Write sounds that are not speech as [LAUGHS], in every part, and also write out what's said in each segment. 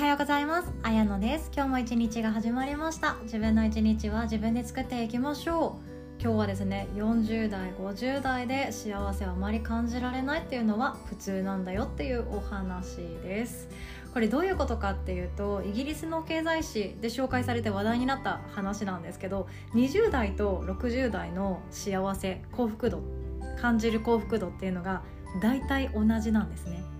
はようございます。あやのです。今日も一日が始まりました。自分の一日は自分で作っていきましょう。今日はですね40代50代で幸せをあまり感じられないっていうのは普通なんだよっていうお話です。これどういうことかっていうとイギリスの経済誌で紹介されて話題になった話なんですけど20代と60代の幸せ幸福度感じる幸福度っていうのが大体同じなんですね。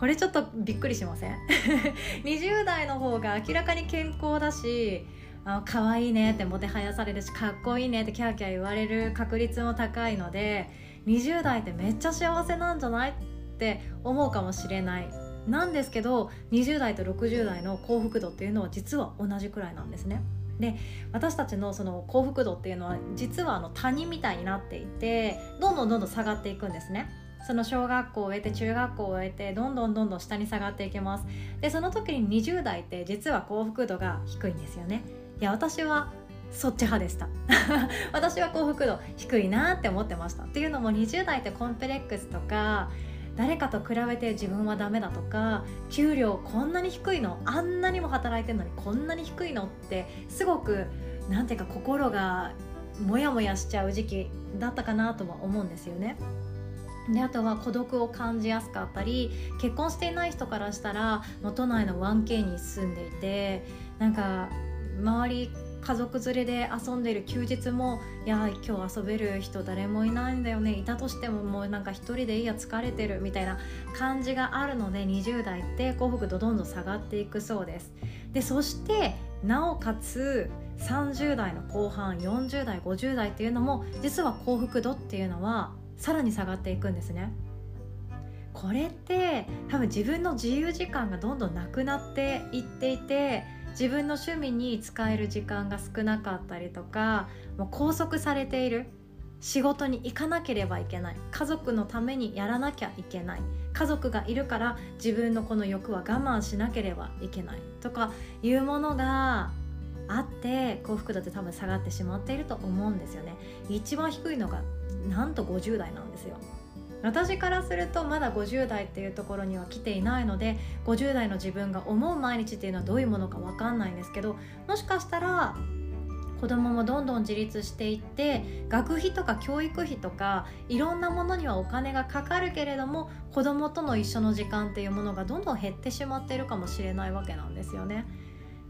これちょっとびっくりしません？[LAUGHS] 20代の方が明らかに健康だしあ可愛いねってもてはやされるしかっこいいねってキャーキャー言われる確率も高いので20代ってめっちゃ幸せなんじゃないって思うかもしれないなんですけど20代と60代の幸福度っていうのは実は同じくらいなんですね。で私たちのその幸福度っていうのは実はあの谷みたいになっていてどんどんどんどん下がっていくんですね。その小学校を終えて中学校を終えてどんどんどんどん下に下がっていきます。でその時に20代って実は幸福度が低いんですよね。いや私はそっち派でした。[LAUGHS] 私は幸福度低いなって思ってました。っていうのも20代ってコンプレックスとか誰かと比べて自分はダメだとか給料こんなに低いのあんなにも働いてるのにこんなに低いのってすごくなんていうか心がモヤモヤしちゃう時期だったかなとは思うんですよね。であとは孤独を感じやすかったり結婚していない人からしたら都内の 1K に住んでいてなんか周り家族連れで遊んでる休日もいや今日遊べる人誰もいないんだよね。いたとしてももうなんか一人でいいや疲れてるみたいな感じがあるので20代って幸福度どんどん下がっていくそうです。でそしてなおかつ30代の後半40代50代っていうのも実は幸福度っていうのはさらに下がっていくんですね。これって多分自分の自由時間がどんどんなくなっていっていて自分の趣味に使える時間が少なかったりとかもう拘束されている。仕事に行かなければいけない。家族のためにやらなきゃいけない。家族がいるから自分のこの欲は我慢しなければいけない。とかいうものがあって幸福度って多分下がってしまっていると思うんですよね。一番低いのがなんと50代なんですよ私からするとまだ50代っていうところには来ていないので50代の自分が思う毎日っていうのはどういうものか分かんないんですけどもしかしたら子供もどんどん自立していって学費とか教育費とかいろんなものにはお金がかかるけれども子供との一緒の時間っていうものがどんどん減ってしまっているかもしれないわけなんですよね。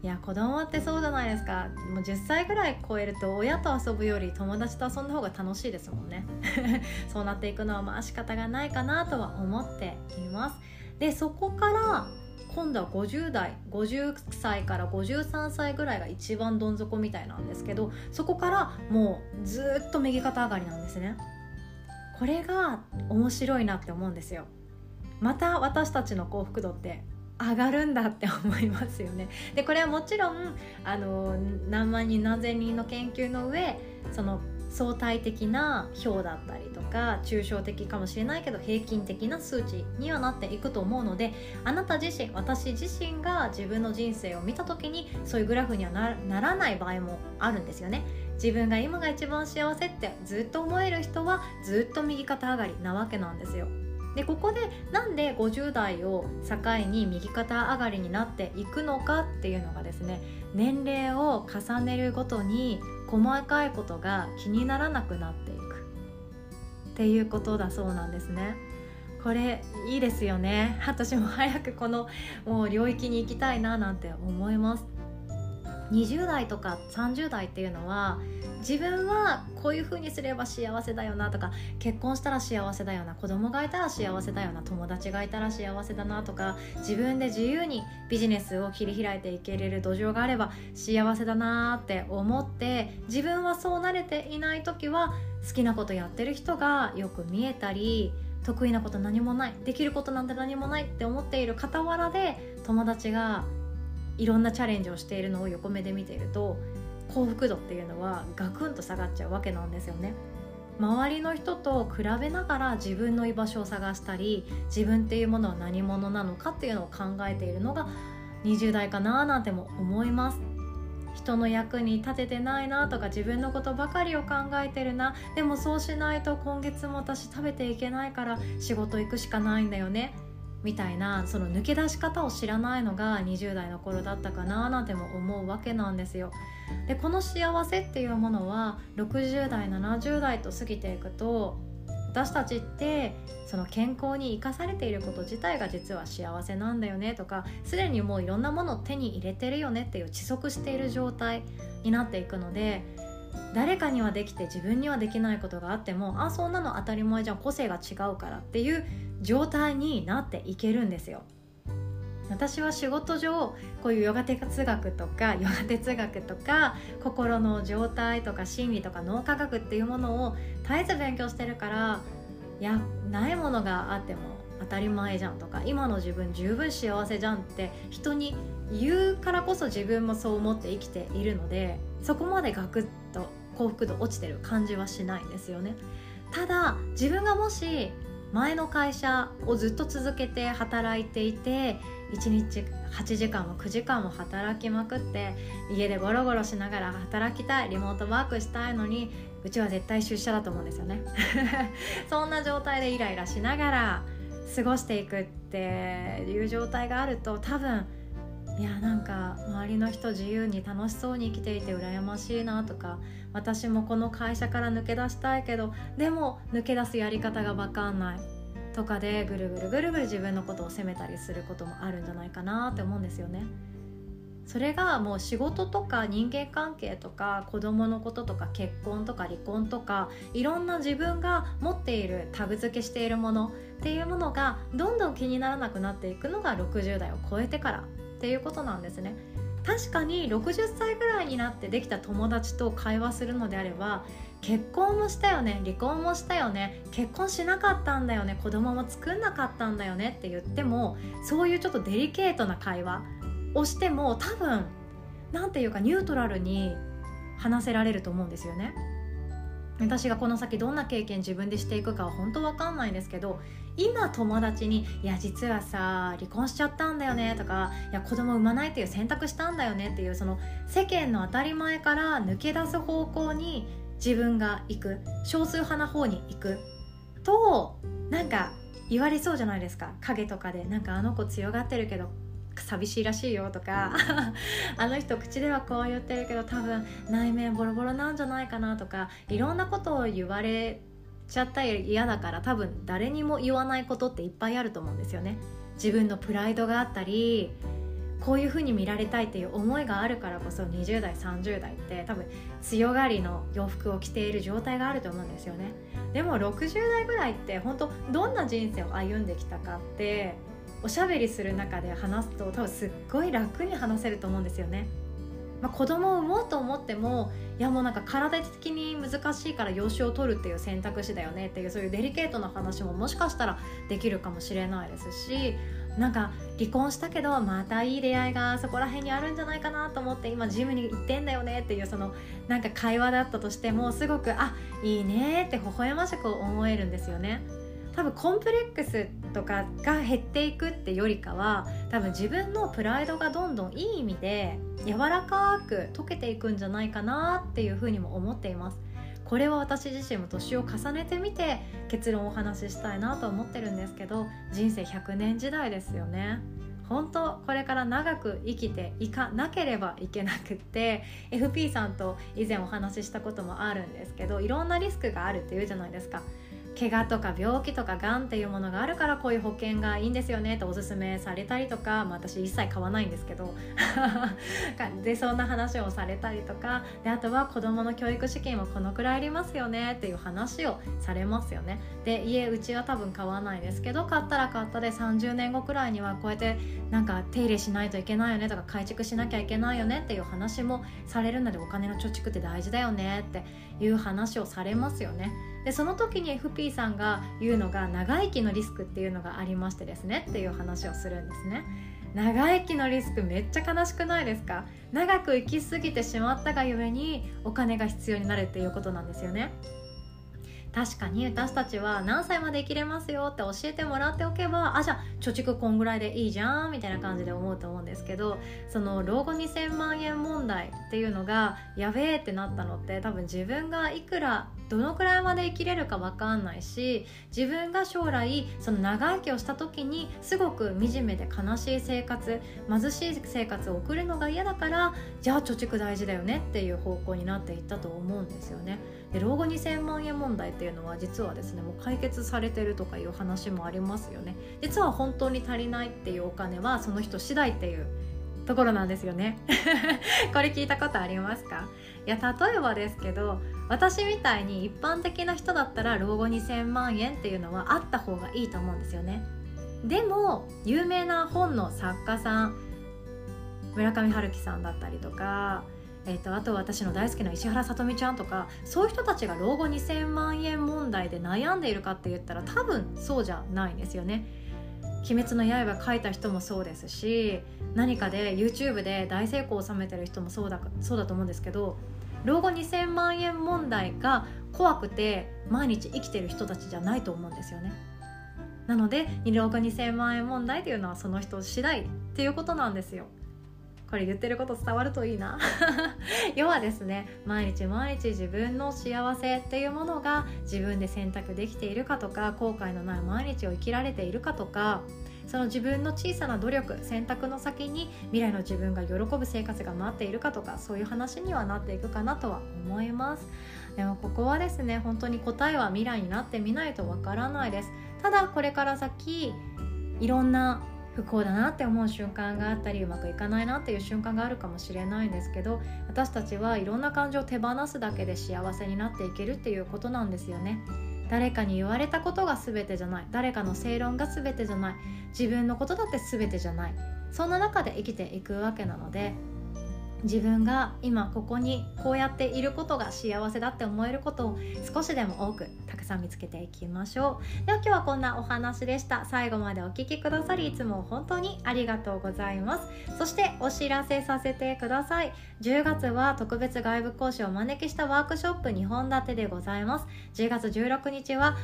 いや子供ってそうじゃないですか。もう10歳ぐらい超えると親と遊ぶより友達と遊んだ方が楽しいですもんね。[LAUGHS] そうなっていくのはまあ仕方がないかなとは思っています。でそこから今度は50代50歳から53歳ぐらいが一番どん底みたいなんですけどそこからもうずっと右肩上がりなんですね。これが面白いなって思うんですよ。また私たちの幸福度って上がるんだって思いますよね。でこれはもちろんあの何万人何千人の研究の上その相対的な表だったりとか抽象的かもしれないけど平均的な数値にはなっていくと思うのであなた自身私自身が自分の人生を見た時にそういうグラフにはならない場合もあるんですよね。自分が今が一番幸せってずっと思える人はずっと右肩上がりなわけなんですよ。でここでなんで50代を境に右肩上がりになっていくのかっていうのがですね年齢を重ねるごとに細かいことが気にならなくなっていく。っていうことだそうなんですね。これいいですよね。私も早くこのもう領域に行きたいななんて思います。20代とか30代っていうのは自分はこういう風にすれば幸せだよなとか結婚したら幸せだよな子供がいたら幸せだよな友達がいたら幸せだなとか自分で自由にビジネスを切り開いていけれる土壌があれば幸せだなって思って自分はそう慣れていない時は好きなことやってる人がよく見えたり得意なこと何もないできることなんて何もないって思っている傍らで友達がいろんなチャレンジをしているのを横目で見ていると幸福度っていうのはガクンと下がっちゃうわけなんですよね。周りの人と比べながら自分の居場所を探したり自分っていうものは何者なのかっていうのを考えているのが20代かななんても思います。人の役に立ててないなとか自分のことばかりを考えてるな。でもそうしないと今月も私食べていけないから仕事行くしかないんだよね。みたいなその抜け出し方を知らないのが20代の頃だったかななんても思うわけなんですよ。でこの幸せっていうものは60代70代と過ぎていくと私たちってその健康に生かされていること自体が実は幸せなんだよねとかすでにもういろんなものを手に入れてるよねっていう知足している状態になっていくので誰かにはできて自分にはできないことがあってもあそんなの当たり前じゃん個性が違うからっていう状態になっていけるんですよ。私は仕事上こういうヨガ哲学とかヨガ哲学とか心の状態とか心理とか脳科学っていうものを絶えず勉強してるからいやないものがあってもたり前じゃんとか今の自分十分幸せじゃんって人に言うからこそ自分もそう思って生きているのでそこまでガクッと幸福度落ちてる感じはしないんですよね。ただ自分がもし前の会社をずっと続けて働いていて1日8時間も9時間も働きまくって家でゴロゴロしながら働きたいリモートワークしたいのにうちは絶対出社だと思うんですよね。[LAUGHS] そんな状態でイライラしながら過ごしていくっていう状態があると多分いやなんか周りの人自由に楽しそうに生きていて羨ましいなとか私もこの会社から抜け出したいけどでも抜け出すやり方が分かんないとかでぐるぐるぐるぐる自分のことを責めたりすることもあるんじゃないかなって思うんですよね。それがもう仕事とか人間関係とか子供のこととか結婚とか離婚とかいろんな自分が持っているタグ付けしているものっていうものがどんどん気にならなくなっていくのが60代を超えてからっていうことなんですね。確かに60歳ぐらいになってできた友達と会話するのであれば結婚もしたよね離婚もしたよね結婚しなかったんだよね子供も作んなかったんだよねって言ってもそういうちょっとデリケートな会話をしても多分何て言うかニュートラルに話せられると思うんですよね。私がこの先どんな経験自分でしていくかは本当わかんないんですけど今友達に「いや実はさ離婚しちゃったんだよね」とか「いや子供産まないっていう選択したんだよね」っていうその世間の当たり前から抜け出す方向に自分が行く。少数派な方に行く。となんか言われそうじゃないですか。影とかでなんかあの子強がってるけど寂しいらしいよとか [LAUGHS] あの人口ではこう言ってるけど多分内面ボロボロなんじゃないかなとかいろんなことを言われちゃったら嫌だから多分誰にも言わないことっていっぱいあると思うんですよね。自分のプライドがあったりこういう風に見られたいっていう思いがあるからこそ20代30代って多分強がりの洋服を着ている状態があると思うんですよね。でも60代ぐらいって本当どんな人生を歩んできたかっておしゃべりする中で話すと多分すっごい楽に話せると思うんですよねまあ、子供を産もうと思ってもいやもうなんか体的に難しいから養子を取るっていう選択肢だよねっていうそういうデリケートな話ももしかしたらできるかもしれないですしなんか離婚したけどまたいい出会いがそこら辺にあるんじゃないかなと思って今ジムに行ってんだよねっていうそのなんか会話だったとしてもすごくあいいねって微笑ましく思えるんですよね。多分コンプレックスとかが減っていくってよりかは多分自分のプライドがどんどんいい意味で柔らかく溶けていくんじゃないかなっていうふうにも思っています。これは私自身も年を重ねてみて結論をお話ししたいなと思ってるんですけど人生100年時代ですよね本当これから長く生きていかなければいけなくって FP さんと以前お話ししたこともあるんですけどいろんなリスクがあるっていうじゃないですか怪我とか病気とかがんっていうものがあるからこういう保険がいいんですよねとおすすめされたりとか、まあ、私一切買わないんですけど [LAUGHS] でそんな話をされたりとか。であとは子どもの教育資金はこのくらいありますよねっていう話をされますよね。で家うちは多分買わないですけど買ったら買ったで30年後くらいにはこうやってなんか手入れしないといけないよねとか改築しなきゃいけないよねっていう話もされるのでお金の貯蓄って大事だよねっていう話をされますよね。でその時に FP さんが言うのが長生きのリスクっていうのがありましてですねっていう話をするんですね。長生きのリスクめっちゃ悲しくないですか？長く生きすぎてしまったがゆえにお金が必要になるっていうことなんですよね。確かに私たちは何歳まで生きれますよって教えてもらっておけばあじゃあ貯蓄こんぐらいでいいじゃんみたいな感じで思うと思うんですけどその老後2000万円問題っていうのがやべえってなったのって多分自分がいくらどのくらいまで生きれるか分かんないし自分が将来その長生きをした時にすごく惨めで悲しい生活貧しい生活を送るのが嫌だからじゃあ貯蓄大事だよねっていう方向になっていったと思うんですよね。で老後2000万円問題っていうのは実はですねもう解決されてるとかいう話もありますよね。実は本当に足りないっていうお金はその人次第っていうところなんですよね。[LAUGHS] これ聞いたことありますか？いや例えばですけど私みたいに一般的な人だったら老後2000万円っていうのはあった方がいいと思うんですよね。でも有名な本の作家さん村上春樹さんだったりとかえーと、あと私の大好きな石原さとみちゃんとかそういう人たちが老後2000万円問題で悩んでいるかって言ったら多分そうじゃないんですよね。鬼滅の刃書いた人もそうですし何かで YouTube で大成功を収めてる人もそうだそうだと思うんですけど老後2000万円問題が怖くて毎日生きてる人たちじゃないと思うんですよねなので老後2000万円問題というのはその人次第っていうことなんですよこれ言ってること伝わるといいな。[LAUGHS] 要はですね毎日毎日自分の幸せっていうものが自分で選択できているかとか後悔のない毎日を生きられているかとかその自分の小さな努力選択の先に未来の自分が喜ぶ生活が待っているかとかそういう話にはなっていくかなとは思います。でもここはですね本当に答えは未来になってみないとわからないです。ただこれから先いろんな不幸だなって思う瞬間があったりうまくいかないなっていう瞬間があるかもしれないんですけど私たちはいろんな感情を手放すだけで幸せになっていけるっていうことなんですよね。誰かに言われたことが全てじゃない。誰かの正論が全てじゃない。自分のことだって全てじゃない。そんな中で生きていくわけなので自分が今ここにこうやっていることが幸せだって思えることを少しでも多くたくさん見つけていきましょう。では今日はこんなお話でした。最後までお聴きくださりいつも本当にありがとうございます。そしてお知らせさせてください。10月は特別外部講師をお招きしたワークショップ2本立てでございます。10月16日は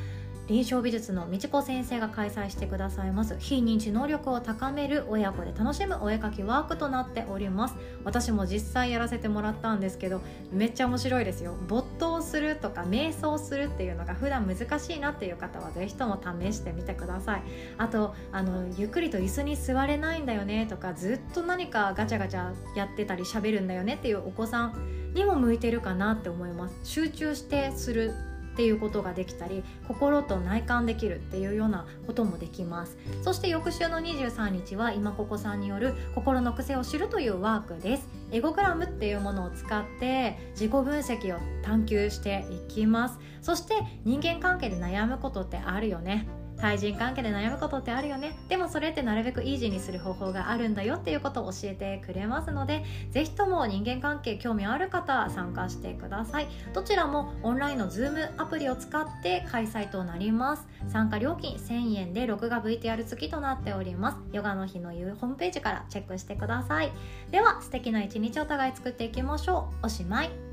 臨床美術の美智子先生が開催してくださいます。非認知能力を高める親子で楽しむお絵描きワークとなっております。私も実際やらせてもらったんですけどめっちゃ面白いですよ。没頭するとか瞑想するっていうのが普段難しいなっていう方は是非とも試してみてください。あとあのゆっくりと椅子に座れないんだよねとかずっと何かガチャガチャやってたり喋るんだよねっていうお子さんにも向いてるかなって思います。集中してするっていうことができたり心と内観できるっていうようなこともできます。そして翌週の23日は今ここさんによる心の癖を知るというワークです。エゴグラムっていうものを使って自己分析を探求していきます。そして人間関係で悩むことってあるよね。対人関係で悩むことってあるよね。でもそれってなるべくイージーにする方法があるんだよっていうことを教えてくれますので是非とも人間関係興味ある方参加してください。どちらもオンラインの Zoom アプリを使って開催となります。参加料金1000円で録画 VTR 付きとなっております。ヨガの日の夕ホームページからチェックしてください。では素敵な一日お互い作っていきましょう。おしまい。